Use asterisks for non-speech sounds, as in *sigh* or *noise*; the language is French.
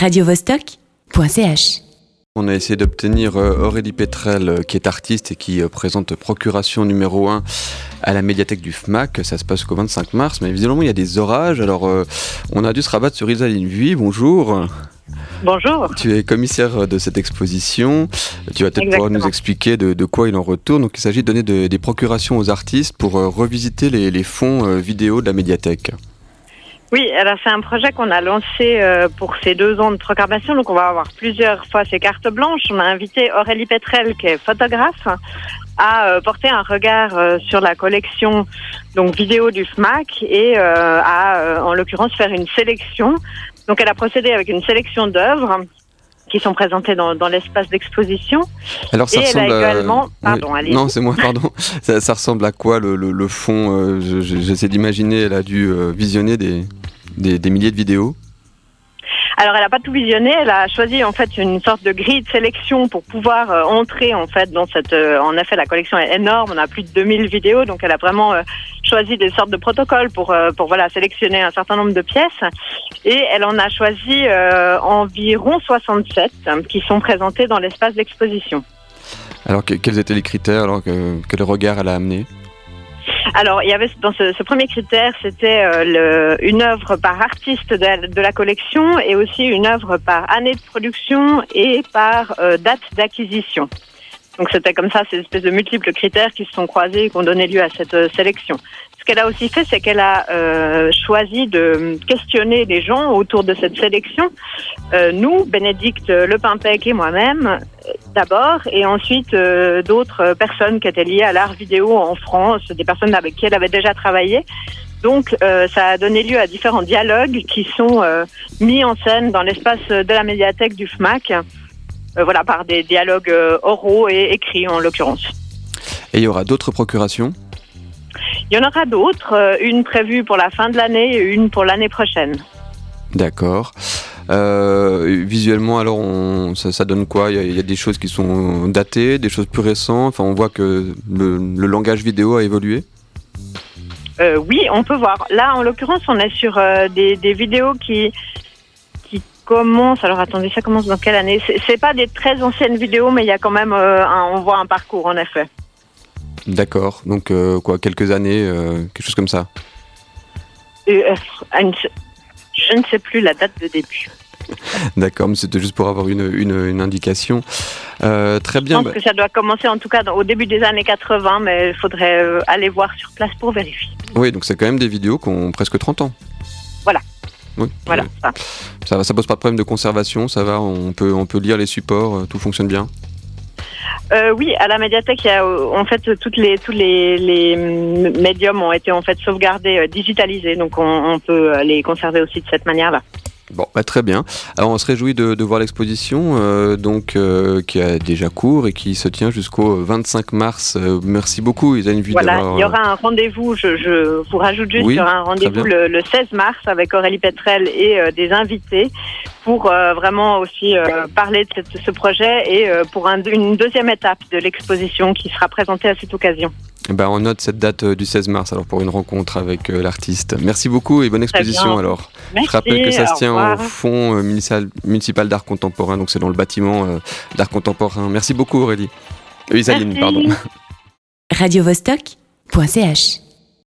radiovostok.ch. On a essayé d'obtenir euh, Aurélie Petrel, euh, qui est artiste et qui euh, présente Procuration numéro 1 à la médiathèque du FMAC. Ça se passe qu'au 25 mars, mais visiblement il y a des orages. Alors on a dû se rabattre sur Isaline Vuy. Bonjour. Bonjour. Tu es commissaire de cette exposition. Tu vas peut-être pouvoir nous expliquer de, quoi il en retourne. Donc il s'agit de donner des procurations aux artistes pour revisiter les, les fonds vidéo de la médiathèque. Oui, alors c'est un projet qu'on a lancé euh, pour ces deux ans de programmation. Donc on va avoir plusieurs fois ces cartes blanches. On a invité Aurélie Petrel, qui est photographe, à euh, porter un regard euh, sur la collection donc vidéo du FMAC et à, en l'occurrence, faire une sélection. Donc elle a procédé avec une sélection d'œuvres qui sont présentées dans, dans l'espace d'exposition. Alors ça et ressemble elle a également... Pardon, allez. Non, c'est moi, pardon. *laughs* ça, ça, ressemble à quoi le, le, le fond J'essaie d'imaginer, elle a dû visionner des, des, milliers de vidéos alors, elle n'a pas tout visionné. Elle a choisi en fait une sorte de grille de sélection pour pouvoir euh, entrer en fait dans cette. Euh, en effet, la collection est énorme. On a plus de 2000 vidéos, donc elle a vraiment euh, choisi des sortes de protocoles pour pour voilà sélectionner un certain nombre de pièces. Et elle en a choisi environ 67 qui sont présentées dans l'espace d'exposition. Alors, quels étaient les critères? Alors, quel regard elle a amené? Alors, il y avait dans ce, premier critère, c'était euh, une œuvre par artiste de la, collection et aussi une œuvre par année de production et par euh, date d'acquisition. Donc c'était comme ça, ces espèces de multiples critères qui se sont croisés et qui ont donné lieu à cette euh, sélection. Ce qu'elle a aussi fait, c'est qu'elle a choisi de questionner les gens autour de cette sélection. Euh, nous, Bénédicte Lepimpec et moi-même, d'abord, et ensuite d'autres personnes qui étaient liées à l'art vidéo en France, des personnes avec qui elle avait déjà travaillé. Donc, ça a donné lieu à différents dialogues qui sont mis en scène dans l'espace de la médiathèque du FMAC. Euh, voilà, par des dialogues euh, oraux et écrits en l'occurrence. Et il y aura d'autres procurations? Il y en aura d'autres, euh, une prévue pour la fin de l'année et une pour l'année prochaine. D'accord. Visuellement, alors, on, ça, donne quoi? Il y, a, des choses qui sont datées, des choses plus récentes? Enfin, on voit que le, langage vidéo a évolué? oui, on peut voir. Là, en l'occurrence, on est sur des, des, vidéos qui commence. Alors attendez, ça commence dans quelle année? C'est pas des très anciennes vidéos, mais il y a quand même, euh, on voit un parcours en effet. D'accord. Donc euh, quoi, quelques années, euh, quelque chose comme ça? Je ne sais plus la date de début. D'accord, mais c'était juste pour avoir une, une, indication. très bien. Je pense bah que ça doit commencer en tout cas au début des années 80, mais il faudrait aller voir sur place pour vérifier. Oui, donc c'est quand même des vidéos qui ont presque 30 ans. Voilà. Oui. Voilà. Ça. va, ça pose pas de problème de conservation, ça va, on peut, on peut lire les supports, euh, tout fonctionne bien. Euh, oui, à la médiathèque, il y a, en fait toutes les tous les, les médiums ont été en fait sauvegardés, euh, digitalisés, donc on, on, peut les conserver aussi de cette manière-là. Bon, bah, très bien. Alors on se réjouit de, de voir l'exposition, euh, donc euh, qui a déjà cours et qui se tient jusqu'au 25 mars. Euh, merci beaucoup, Isaline Voilà, il y aura un rendez-vous. Je, je, vous rajoute juste, il y aura un rendez-vous le, le, 16 mars avec Aurélie Petrel et des invités pour vraiment aussi parler de ce projet et pour un, une deuxième étape de l'exposition qui sera présentée à cette occasion. Eh ben, on note cette date du 16 mars alors pour une rencontre avec l'artiste. Merci beaucoup et bonne exposition alors. Merci, Je rappelle que ça se tient au Fonds euh, municipal, d'art contemporain, donc c'est dans le bâtiment euh, d'art contemporain. Merci beaucoup Aurélie. Euh, Isaline, pardon. *laughs* Radio